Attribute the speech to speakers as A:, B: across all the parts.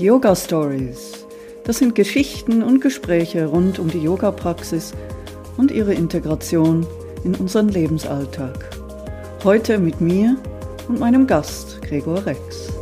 A: Yoga Stories. Das sind Geschichten und Gespräche rund um die Yoga-Praxis und ihre Integration in unseren Lebensalltag. Heute mit mir und meinem Gast Gregor Rex.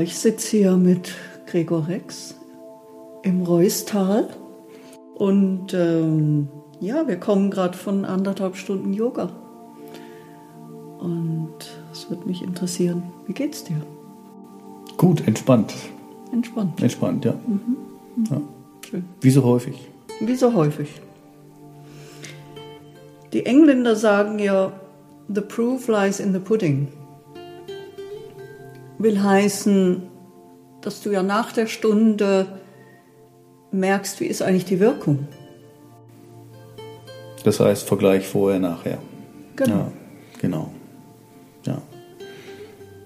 A: Ich sitze hier mit Gregor Rex im Reustal und ähm, ja, wir kommen gerade von anderthalb Stunden Yoga. Und es würde mich interessieren, wie geht's dir?
B: Gut, entspannt.
A: Entspannt.
B: Entspannt, ja. Mhm. ja.
A: Schön.
B: Wie so häufig.
A: Wie so häufig. Die Engländer sagen ja, the proof lies in the pudding will heißen, dass du ja nach der Stunde merkst, wie ist eigentlich die Wirkung.
B: Das heißt Vergleich vorher, nachher.
A: Genau.
B: Ja, genau. Ja.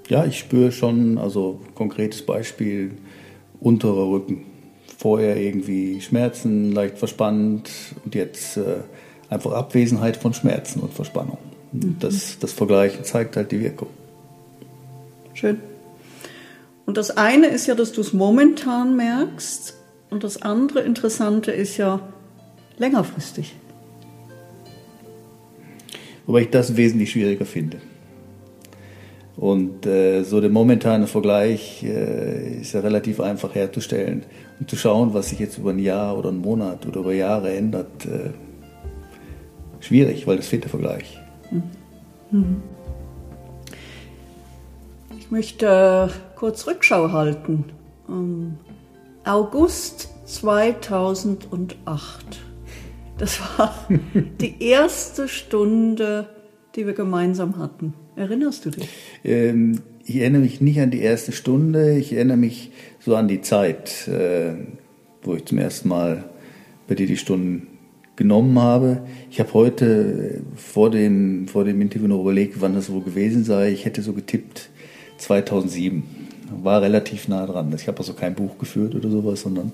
B: ja, ich spüre schon, also konkretes Beispiel, unterer Rücken. Vorher irgendwie Schmerzen, leicht verspannt und jetzt äh, einfach Abwesenheit von Schmerzen und Verspannung. Mhm. Das, das Vergleichen zeigt halt die Wirkung.
A: Schön. Und das eine ist ja, dass du es momentan merkst und das andere Interessante ist ja längerfristig.
B: Wobei ich das wesentlich schwieriger finde. Und äh, so der momentane Vergleich äh, ist ja relativ einfach herzustellen und zu schauen, was sich jetzt über ein Jahr oder einen Monat oder über Jahre ändert. Äh, schwierig, weil das fehlt der Vergleich. Mhm.
A: Mhm. Ich möchte kurz Rückschau halten. August 2008. Das war die erste Stunde, die wir gemeinsam hatten. Erinnerst du dich?
B: Ähm, ich erinnere mich nicht an die erste Stunde, ich erinnere mich so an die Zeit, äh, wo ich zum ersten Mal bei dir die Stunden genommen habe. Ich habe heute vor dem, vor dem Interview noch überlegt, wann das wohl gewesen sei. Ich hätte so getippt 2007 war relativ nah dran. Ich habe also kein Buch geführt oder sowas, sondern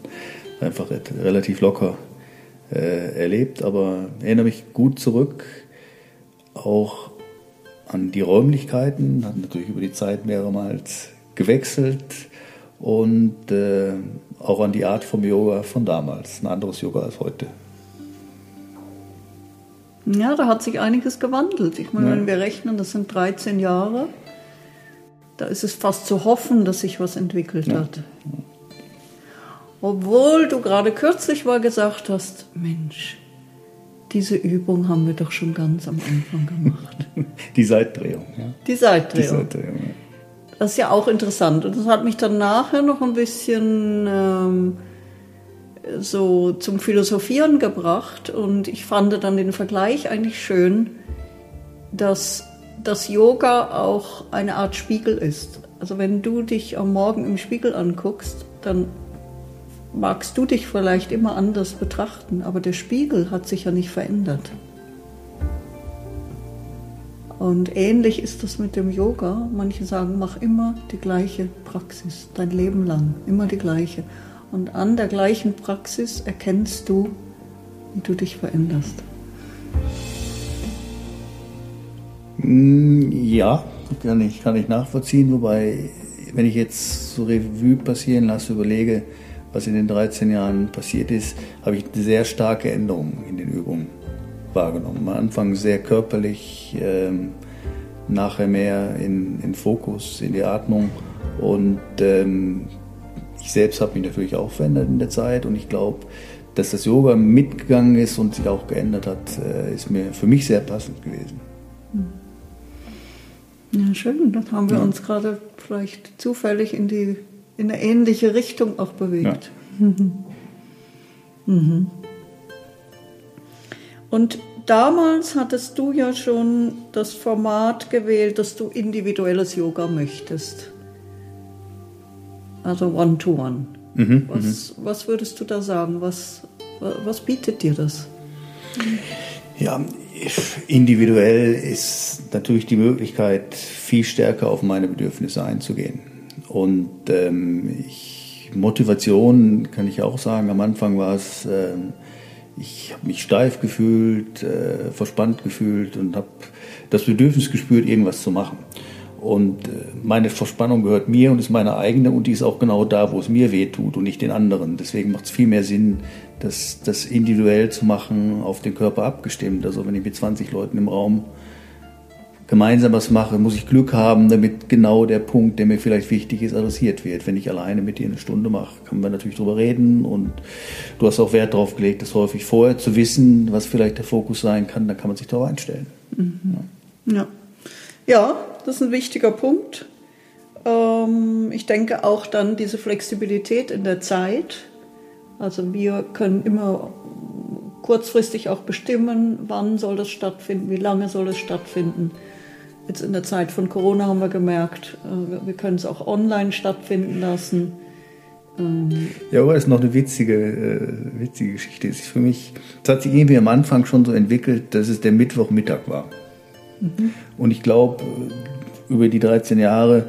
B: einfach relativ locker äh, erlebt, aber erinnere mich gut zurück, auch an die Räumlichkeiten, hat natürlich über die Zeit mehrmals gewechselt und äh, auch an die Art vom Yoga von damals, ein anderes Yoga als heute.
A: Ja, da hat sich einiges gewandelt. Ich meine, ja. wenn wir rechnen, das sind 13 Jahre. Da ist es fast zu hoffen, dass sich was entwickelt ja. hat. Obwohl du gerade kürzlich mal gesagt hast, Mensch, diese Übung haben wir doch schon ganz am Anfang gemacht.
B: Die Seitdrehung, ja.
A: Die Seitdrehung. Die Seitdrehung ja. Das ist ja auch interessant. Und das hat mich dann nachher noch ein bisschen ähm, so zum Philosophieren gebracht. Und ich fand dann den Vergleich eigentlich schön, dass dass Yoga auch eine Art Spiegel ist. Also wenn du dich am Morgen im Spiegel anguckst, dann magst du dich vielleicht immer anders betrachten, aber der Spiegel hat sich ja nicht verändert. Und ähnlich ist das mit dem Yoga. Manche sagen, mach immer die gleiche Praxis, dein Leben lang, immer die gleiche. Und an der gleichen Praxis erkennst du, wie du dich veränderst.
B: Mm, ja, kann ich, kann ich nachvollziehen, wobei, wenn ich jetzt so Revue passieren lasse, überlege, was in den 13 Jahren passiert ist, habe ich eine sehr starke Änderung in den Übungen wahrgenommen. Am Anfang sehr körperlich, ähm, nachher mehr in, in Fokus, in die Atmung und ähm, ich selbst habe mich natürlich auch verändert in der Zeit und ich glaube, dass das Yoga mitgegangen ist und sich auch geändert hat, äh, ist mir für mich sehr passend gewesen.
A: Ja, schön. Dann haben wir ja. uns gerade vielleicht zufällig in, die, in eine ähnliche Richtung auch bewegt. Ja. Mhm. Mhm. Und damals hattest du ja schon das Format gewählt, dass du individuelles Yoga möchtest. Also One-to-One. -one. Mhm, was, mhm. was würdest du da sagen? Was, was bietet dir das?
B: Ja, individuell ist natürlich die Möglichkeit, viel stärker auf meine Bedürfnisse einzugehen. Und ähm, ich Motivation kann ich auch sagen. Am Anfang war es, äh, ich habe mich steif gefühlt, äh, verspannt gefühlt und habe das Bedürfnis gespürt, irgendwas zu machen. Und äh, meine Verspannung gehört mir und ist meine eigene und die ist auch genau da, wo es mir weh tut und nicht den anderen. Deswegen macht es viel mehr Sinn, das, das individuell zu machen, auf den Körper abgestimmt. Also wenn ich mit 20 Leuten im Raum gemeinsam was mache, muss ich Glück haben, damit genau der Punkt, der mir vielleicht wichtig ist, adressiert wird. Wenn ich alleine mit dir eine Stunde mache, kann man natürlich drüber reden und du hast auch Wert darauf gelegt, das häufig vorher zu wissen, was vielleicht der Fokus sein kann, dann kann man sich darauf einstellen.
A: Mhm. Ja. ja. Ja, das ist ein wichtiger Punkt. Ähm, ich denke auch dann diese Flexibilität in der Zeit. Also wir können immer kurzfristig auch bestimmen, wann soll das stattfinden, wie lange soll es stattfinden. Jetzt in der Zeit von Corona haben wir gemerkt, äh, wir können es auch online stattfinden lassen.
B: Ähm, ja, aber es ist noch eine witzige, äh, witzige Geschichte. Es ist für mich, es hat sich irgendwie am Anfang schon so entwickelt, dass es der Mittwochmittag war. Mhm. Und ich glaube, über die 13 Jahre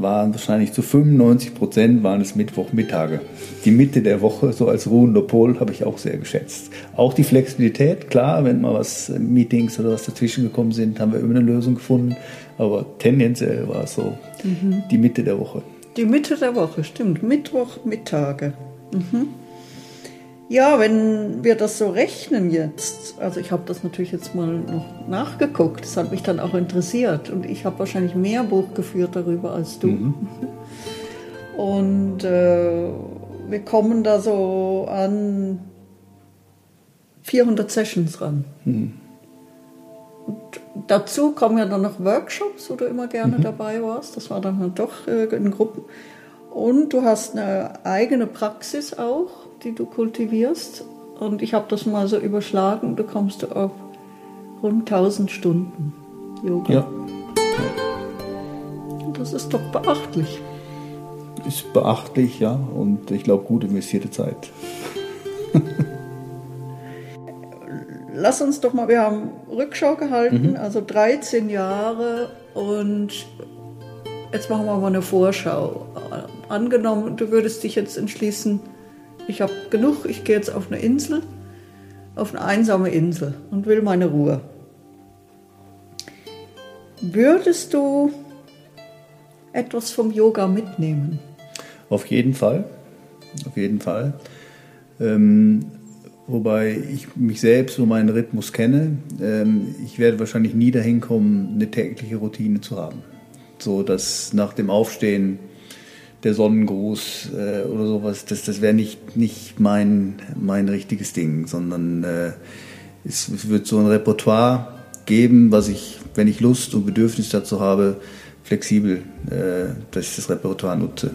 B: waren wahrscheinlich zu 95 Prozent waren es Mittwochmittage. Die Mitte der Woche, so als ruhender Pol, habe ich auch sehr geschätzt. Auch die Flexibilität, klar, wenn mal was äh, Meetings oder was dazwischen gekommen sind, haben wir immer eine Lösung gefunden. Aber tendenziell war es so mhm. die Mitte der Woche.
A: Die Mitte der Woche, stimmt. Mittwochmittage. Mhm. Ja, wenn wir das so rechnen jetzt, also ich habe das natürlich jetzt mal noch nachgeguckt, das hat mich dann auch interessiert und ich habe wahrscheinlich mehr Buch geführt darüber als du. Mhm. Und äh, wir kommen da so an 400 Sessions ran. Mhm. Und dazu kommen ja dann noch Workshops, wo du immer gerne mhm. dabei warst. Das war dann doch äh, in Gruppen. Und du hast eine eigene Praxis auch die du kultivierst. Und ich habe das mal so überschlagen, da kommst du auf rund 1000 Stunden Yoga. Ja. Das ist doch beachtlich.
B: Ist beachtlich, ja. Und ich glaube, gut investierte Zeit.
A: Lass uns doch mal, wir haben Rückschau gehalten, mhm. also 13 Jahre und jetzt machen wir mal eine Vorschau. Angenommen, du würdest dich jetzt entschließen, ich habe genug, ich gehe jetzt auf eine Insel, auf eine einsame Insel und will meine Ruhe. Würdest du etwas vom Yoga mitnehmen?
B: Auf jeden Fall, auf jeden Fall. Ähm, wobei ich mich selbst und meinen Rhythmus kenne. Ähm, ich werde wahrscheinlich nie dahin kommen, eine tägliche Routine zu haben. So dass nach dem Aufstehen der Sonnengruß äh, oder sowas, das, das wäre nicht, nicht mein, mein richtiges Ding, sondern äh, es, es, wird so ein Repertoire geben, was ich, wenn ich Lust und Bedürfnis dazu habe, flexibel, äh, dass ich das Repertoire nutze.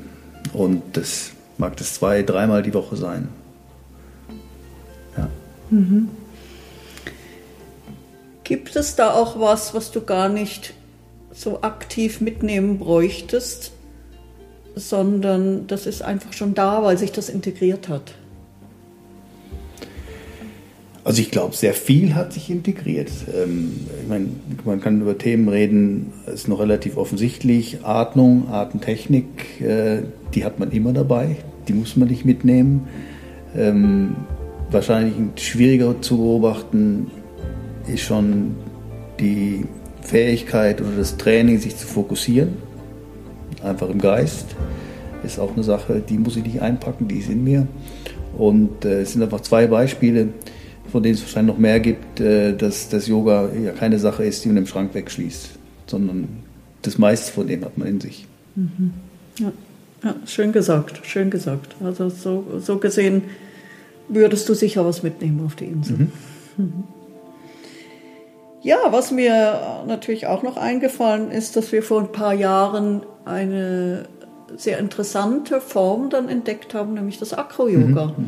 B: Und das mag das zwei, dreimal die Woche sein.
A: Ja. Mhm. Gibt es da auch was, was du gar nicht so aktiv mitnehmen bräuchtest, sondern das ist einfach schon da, weil sich das integriert hat.
B: Also ich glaube, sehr viel hat sich integriert. Ähm, ich meine, man kann über Themen reden, ist noch relativ offensichtlich. Atmung, Atemtechnik, äh, die hat man immer dabei, die muss man nicht mitnehmen. Ähm, wahrscheinlich schwieriger zu beobachten ist schon die Fähigkeit oder das Training, sich zu fokussieren einfach im Geist. Ist auch eine Sache, die muss ich nicht einpacken, die ist in mir. Und äh, es sind einfach zwei Beispiele, von denen es wahrscheinlich noch mehr gibt, äh, dass das Yoga ja keine Sache ist, die man im Schrank wegschließt, sondern das meiste von dem hat man in sich.
A: Mhm. Ja. ja. schön gesagt, schön gesagt. Also so, so gesehen würdest du sicher was mitnehmen auf die Insel. Mhm. Mhm. Ja, was mir natürlich auch noch eingefallen ist, dass wir vor ein paar Jahren eine sehr interessante Form dann entdeckt haben, nämlich das Acro-Yoga. Mhm,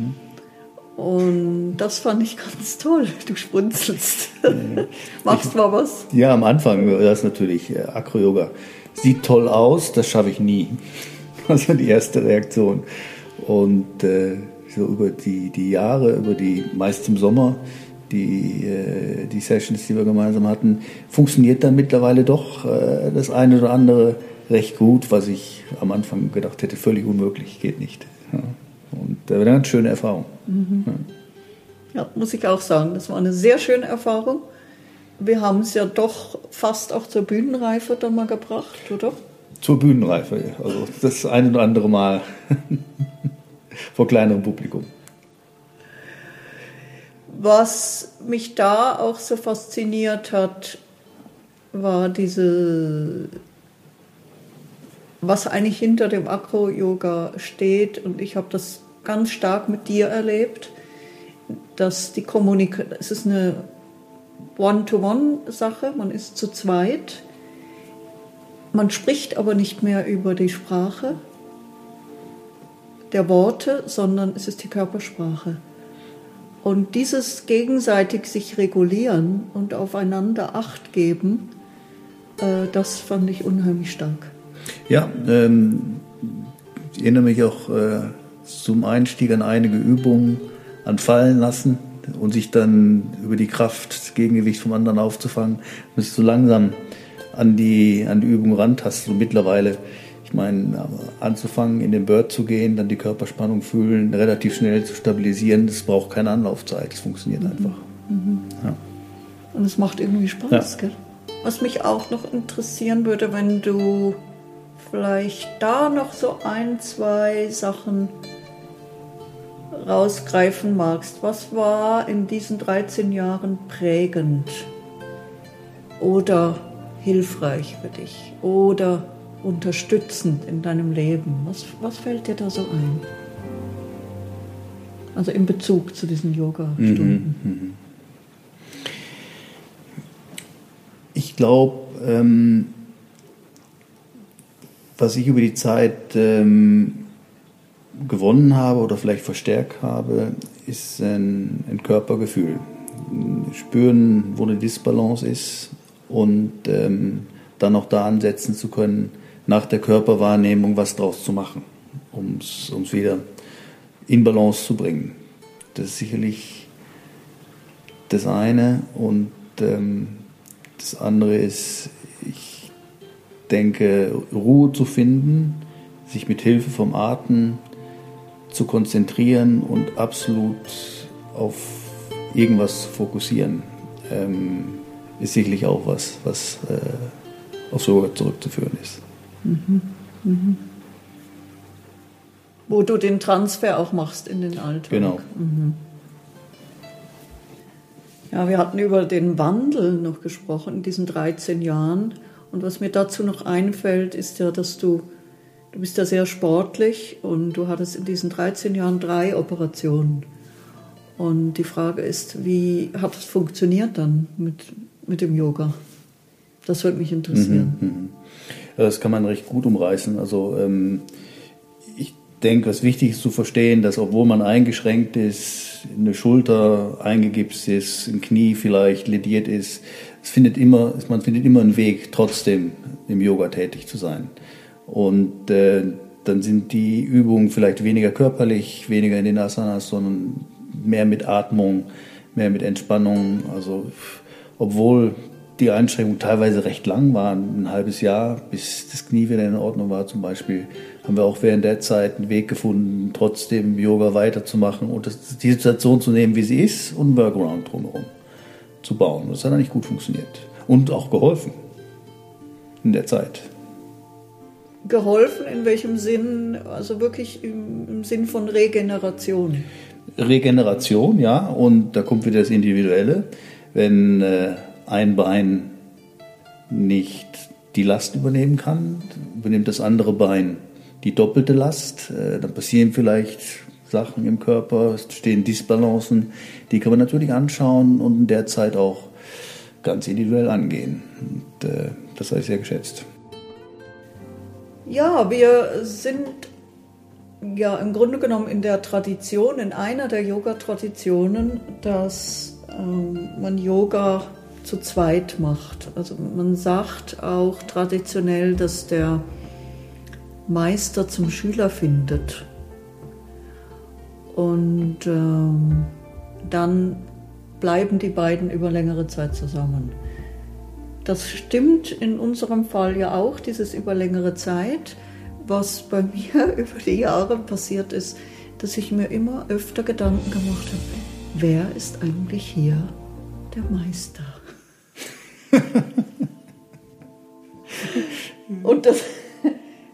A: mhm. und das fand ich ganz toll. Du sprunzelst. Machst ich, mal was?
B: Ja, am Anfang das natürlich äh, Acro-Yoga. Sieht toll aus, das schaffe ich nie. Das war die erste Reaktion. Und äh, so über die, die Jahre, über die meist im Sommer, die, äh, die Sessions, die wir gemeinsam hatten, funktioniert dann mittlerweile doch äh, das eine oder andere recht gut, was ich am Anfang gedacht hätte, völlig unmöglich, geht nicht. Und das war eine ganz schöne Erfahrung.
A: Mhm. Ja. ja, muss ich auch sagen. Das war eine sehr schöne Erfahrung. Wir haben es ja doch fast auch zur Bühnenreife dann mal gebracht, oder?
B: Zur Bühnenreife, also das ein oder andere Mal vor kleinerem Publikum.
A: Was mich da auch so fasziniert hat, war diese, was eigentlich hinter dem Akro-Yoga steht. Und ich habe das ganz stark mit dir erlebt, dass die Kommunikation, es ist eine One-to-One-Sache, man ist zu zweit. Man spricht aber nicht mehr über die Sprache der Worte, sondern es ist die Körpersprache. Und dieses gegenseitig sich regulieren und aufeinander Acht geben, äh, das fand ich unheimlich stark.
B: Ja, ähm, ich erinnere mich auch äh, zum Einstieg an einige Übungen, an Fallen lassen und sich dann über die Kraft, das Gegengewicht vom anderen aufzufangen, muss ich so langsam an die, an die Übung rantasten. Und mittlerweile, meine, anzufangen, in den Bird zu gehen, dann die Körperspannung fühlen, relativ schnell zu stabilisieren, das braucht keine Anlaufzeit, das funktioniert mhm. einfach. Mhm.
A: Ja. Und es macht irgendwie Spaß, ja. gell? Was mich auch noch interessieren würde, wenn du vielleicht da noch so ein, zwei Sachen rausgreifen magst. Was war in diesen 13 Jahren prägend oder hilfreich für dich oder unterstützend in deinem Leben? Was, was fällt dir da so ein? Also in Bezug zu diesen Yoga-Stunden. Mhm, mhm.
B: Ich glaube, ähm, was ich über die Zeit ähm, gewonnen habe oder vielleicht verstärkt habe, ist ein, ein Körpergefühl. Spüren, wo eine Disbalance ist und ähm, dann auch da ansetzen zu können, nach der Körperwahrnehmung was draus zu machen, um es wieder in Balance zu bringen. Das ist sicherlich das eine und ähm, das andere ist, ich denke, Ruhe zu finden, sich mit Hilfe vom Atem zu konzentrieren und absolut auf irgendwas zu fokussieren, ähm, ist sicherlich auch was, was äh, auf Yoga zurückzuführen ist. Mhm. Mhm.
A: Wo du den Transfer auch machst in den Alltag.
B: Genau. Mhm.
A: Ja, wir hatten über den Wandel noch gesprochen in diesen 13 Jahren. Und was mir dazu noch einfällt, ist ja, dass du, du bist ja sehr sportlich und du hattest in diesen 13 Jahren drei Operationen. Und die Frage ist, wie hat es funktioniert dann mit, mit dem Yoga? Das würde mich interessieren. Mhm,
B: mhm. Das kann man recht gut umreißen. Also ähm, denke, was wichtig ist zu verstehen, dass obwohl man eingeschränkt ist, eine Schulter eingegipst ist, ein Knie vielleicht lediert ist, es findet immer, man findet immer einen Weg, trotzdem im Yoga tätig zu sein. Und äh, dann sind die Übungen vielleicht weniger körperlich, weniger in den Asanas, sondern mehr mit Atmung, mehr mit Entspannung. Also obwohl die Einschränkungen teilweise recht lang waren, ein halbes Jahr, bis das Knie wieder in Ordnung war zum Beispiel, haben wir auch während der Zeit einen Weg gefunden, trotzdem Yoga weiterzumachen und das, die Situation zu nehmen, wie sie ist und einen Workaround drumherum zu bauen. Das hat eigentlich gut funktioniert und auch geholfen in der Zeit.
A: Geholfen in welchem Sinn? Also wirklich im, im Sinn von Regeneration.
B: Regeneration, ja, und da kommt wieder das Individuelle. Wenn äh, ein Bein nicht die Last übernehmen kann, übernimmt das andere Bein die doppelte Last. Äh, dann passieren vielleicht Sachen im Körper, es stehen Disbalancen. Die kann man natürlich anschauen und in der Zeit auch ganz individuell angehen. Und, äh, das habe ich sehr geschätzt.
A: Ja, wir sind ja im Grunde genommen in der Tradition, in einer der Yoga-Traditionen, dass ähm, man Yoga zu zweit macht. Also man sagt auch traditionell, dass der Meister zum Schüler findet. Und ähm, dann bleiben die beiden über längere Zeit zusammen. Das stimmt in unserem Fall ja auch, dieses über längere Zeit. was bei mir über die Jahre passiert ist, dass ich mir immer öfter Gedanken gemacht habe, wer ist eigentlich hier der Meister? Und das,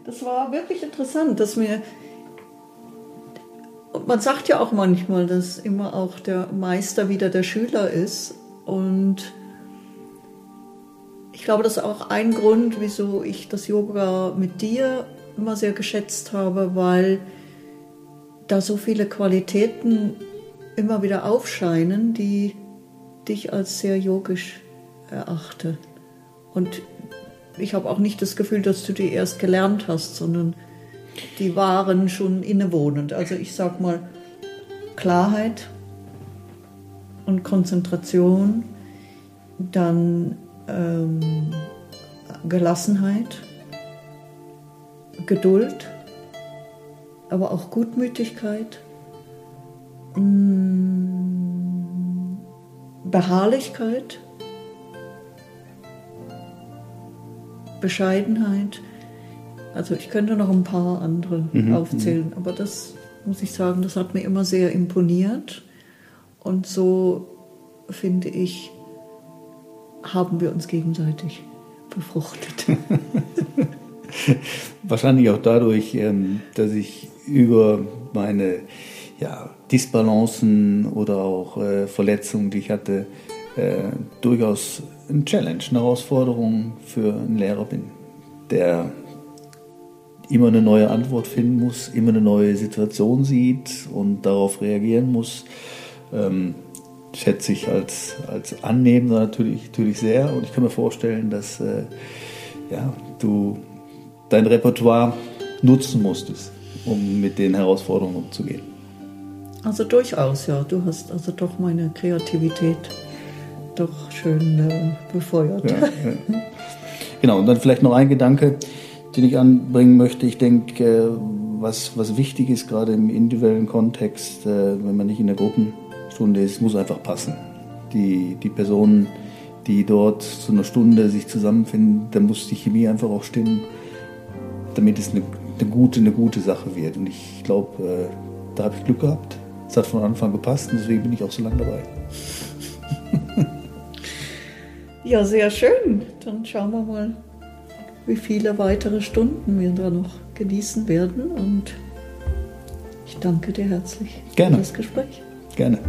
A: das war wirklich interessant, dass mir, man sagt ja auch manchmal, dass immer auch der Meister wieder der Schüler ist. Und ich glaube, das ist auch ein Grund, wieso ich das Yoga mit dir immer sehr geschätzt habe, weil da so viele Qualitäten immer wieder aufscheinen, die dich als sehr yogisch erachte. Und ich habe auch nicht das Gefühl, dass du die erst gelernt hast, sondern die waren schon innewohnend. Also ich sag mal Klarheit und Konzentration, dann ähm, Gelassenheit, Geduld, aber auch Gutmütigkeit, mm, Beharrlichkeit Bescheidenheit. Also ich könnte noch ein paar andere mhm. aufzählen, mhm. aber das muss ich sagen, das hat mir immer sehr imponiert. Und so finde ich, haben wir uns gegenseitig befruchtet.
B: Wahrscheinlich auch dadurch, ähm, dass ich über meine ja, Disbalancen oder auch äh, Verletzungen, die ich hatte, äh, durchaus eine Challenge, eine Herausforderung für einen Lehrer bin, der immer eine neue Antwort finden muss, immer eine neue Situation sieht und darauf reagieren muss. Ähm, schätze ich als, als Annehmender natürlich, natürlich sehr und ich kann mir vorstellen, dass äh, ja, du dein Repertoire nutzen musstest, um mit den Herausforderungen umzugehen.
A: Also durchaus, ja. Du hast also doch meine Kreativität doch schön äh, befeuert. Ja, ja.
B: Genau, und dann vielleicht noch ein Gedanke, den ich anbringen möchte. Ich denke, äh, was, was wichtig ist, gerade im individuellen Kontext, äh, wenn man nicht in der Gruppenstunde ist, muss einfach passen. Die, die Personen, die dort zu einer Stunde sich zusammenfinden, da muss die Chemie einfach auch stimmen, damit es eine, eine gute, eine gute Sache wird. Und ich glaube, äh, da habe ich Glück gehabt. Es hat von Anfang gepasst und deswegen bin ich auch so lange dabei.
A: Ja, sehr schön. Dann schauen wir mal, wie viele weitere Stunden wir da noch genießen werden. Und ich danke dir herzlich
B: Gerne.
A: für das Gespräch.
B: Gerne.